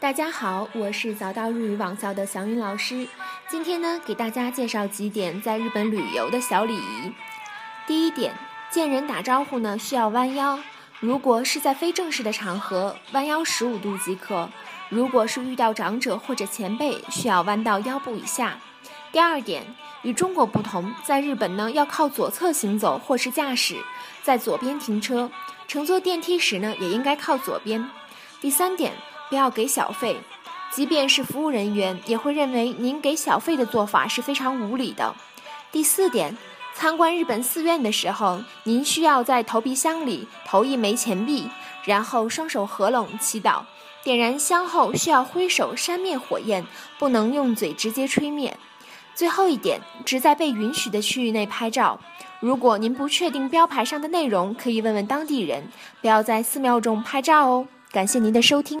大家好，我是早到日语网校的祥云老师。今天呢，给大家介绍几点在日本旅游的小礼仪。第一点，见人打招呼呢需要弯腰，如果是在非正式的场合，弯腰十五度即可；如果是遇到长者或者前辈，需要弯到腰部以下。第二点，与中国不同，在日本呢要靠左侧行走或是驾驶，在左边停车，乘坐电梯时呢也应该靠左边。第三点。不要给小费，即便是服务人员也会认为您给小费的做法是非常无理的。第四点，参观日本寺院的时候，您需要在投币箱里投一枚钱币，然后双手合拢祈祷。点燃香后需要挥手扇灭火焰，不能用嘴直接吹灭。最后一点，只在被允许的区域内拍照。如果您不确定标牌上的内容，可以问问当地人。不要在寺庙中拍照哦。感谢您的收听。